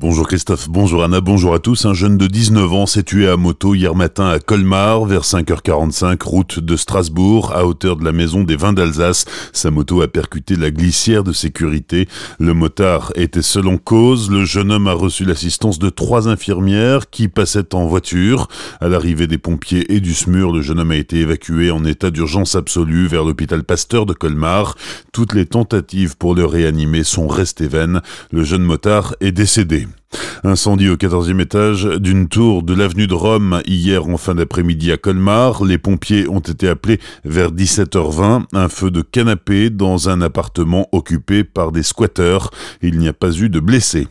Bonjour Christophe, bonjour Anna, bonjour à tous. Un jeune de 19 ans s'est tué à moto hier matin à Colmar vers 5h45, route de Strasbourg, à hauteur de la maison des vins d'Alsace. Sa moto a percuté la glissière de sécurité. Le motard était seul en cause. Le jeune homme a reçu l'assistance de trois infirmières qui passaient en voiture. À l'arrivée des pompiers et du SMUR, le jeune homme a été évacué en état d'urgence absolue vers l'hôpital Pasteur de Colmar. Toutes les tentatives pour le réanimer sont restées vaines. Le jeune motard est décédé. time. Incendie au 14e étage d'une tour de l'avenue de Rome hier en fin d'après-midi à Colmar. Les pompiers ont été appelés vers 17h20. Un feu de canapé dans un appartement occupé par des squatteurs. Il n'y a pas eu de blessés.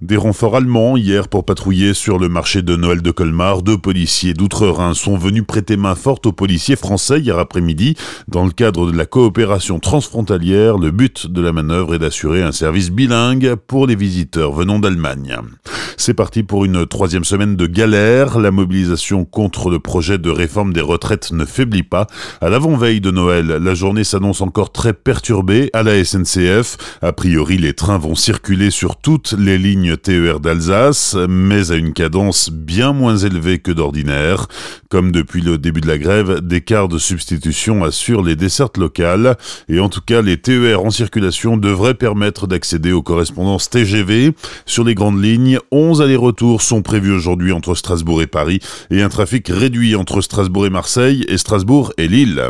Des renforts allemands hier pour patrouiller sur le marché de Noël de Colmar. Deux policiers d'outre-Rhin sont venus prêter main forte aux policiers français hier après-midi. Dans le cadre de la coopération transfrontalière, le but de la manœuvre est d'assurer un service bilingue pour les visiteurs venant d'Allemagne. him. C'est parti pour une troisième semaine de galère. La mobilisation contre le projet de réforme des retraites ne faiblit pas. À l'avant-veille de Noël, la journée s'annonce encore très perturbée à la SNCF. A priori, les trains vont circuler sur toutes les lignes TER d'Alsace, mais à une cadence bien moins élevée que d'ordinaire. Comme depuis le début de la grève, des cars de substitution assurent les dessertes locales. Et en tout cas, les TER en circulation devraient permettre d'accéder aux correspondances TGV. Sur les grandes lignes, 11 allers-retours sont prévus aujourd'hui entre Strasbourg et Paris et un trafic réduit entre Strasbourg et Marseille et Strasbourg et Lille.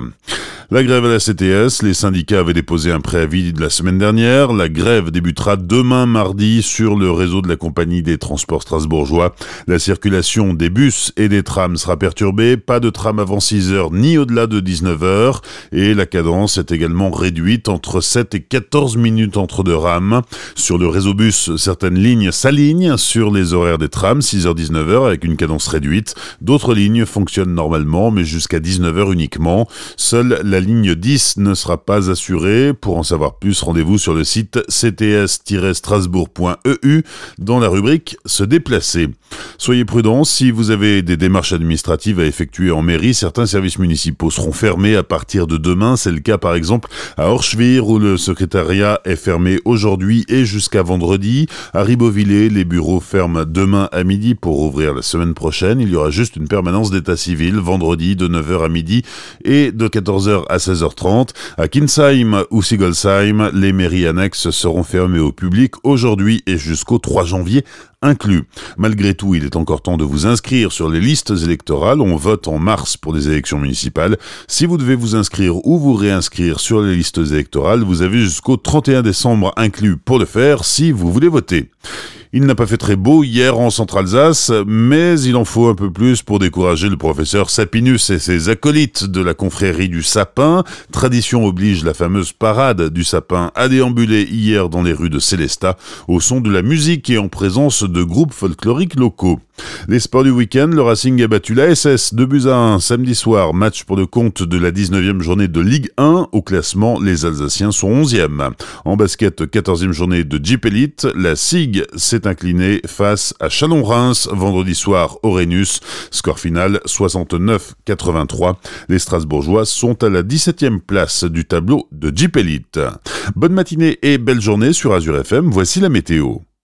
La grève à la CTS, les syndicats avaient déposé un préavis de la semaine dernière. La grève débutera demain mardi sur le réseau de la compagnie des transports strasbourgeois. La circulation des bus et des trams sera perturbée. Pas de tram avant 6 heures ni au-delà de 19 heures. Et la cadence est également réduite entre 7 et 14 minutes entre deux rames. Sur le réseau bus, certaines lignes s'alignent sur les horaires des trams, 6h-19h avec une cadence réduite. D'autres lignes fonctionnent normalement, mais jusqu'à 19h uniquement. Seule la ligne 10 ne sera pas assurée. Pour en savoir plus, rendez-vous sur le site cts-strasbourg.eu dans la rubrique Se déplacer. Soyez prudents, si vous avez des démarches administratives à effectuer en mairie, certains services municipaux seront fermés à partir de demain. C'est le cas par exemple à Orchevire où le secrétariat est fermé aujourd'hui et jusqu'à vendredi. À Ribeauvillé, les bureaux ferment demain à midi pour ouvrir la semaine prochaine. Il y aura juste une permanence d'état civil vendredi de 9h à midi et de 14h à 16h30. À Kinsheim ou Sigolsheim, les mairies annexes seront fermées au public aujourd'hui et jusqu'au 3 janvier inclus. Malgré tout, il est encore temps de vous inscrire sur les listes électorales. On vote en mars pour des élections municipales. Si vous devez vous inscrire ou vous réinscrire sur les listes électorales, vous avez jusqu'au 31 décembre inclus pour le faire si vous voulez voter. Il n'a pas fait très beau hier en Centre-Alsace, mais il en faut un peu plus pour décourager le professeur Sapinus et ses acolytes de la confrérie du sapin. Tradition oblige la fameuse parade du sapin à déambuler hier dans les rues de Célestat au son de la musique et en présence de groupes folkloriques locaux. Les sports du week-end, le Racing a battu la SS 2 buts à 1 samedi soir, match pour le compte de la 19e journée de Ligue 1. Au classement, les Alsaciens sont 11e. En basket, 14e journée de Jeep Elite, la SIG s'est inclinée face à Chalon-Reims vendredi soir au. Score final 69-83. Les Strasbourgeois sont à la 17e place du tableau de Jeep Elite. Bonne matinée et belle journée sur Azure FM, voici la météo.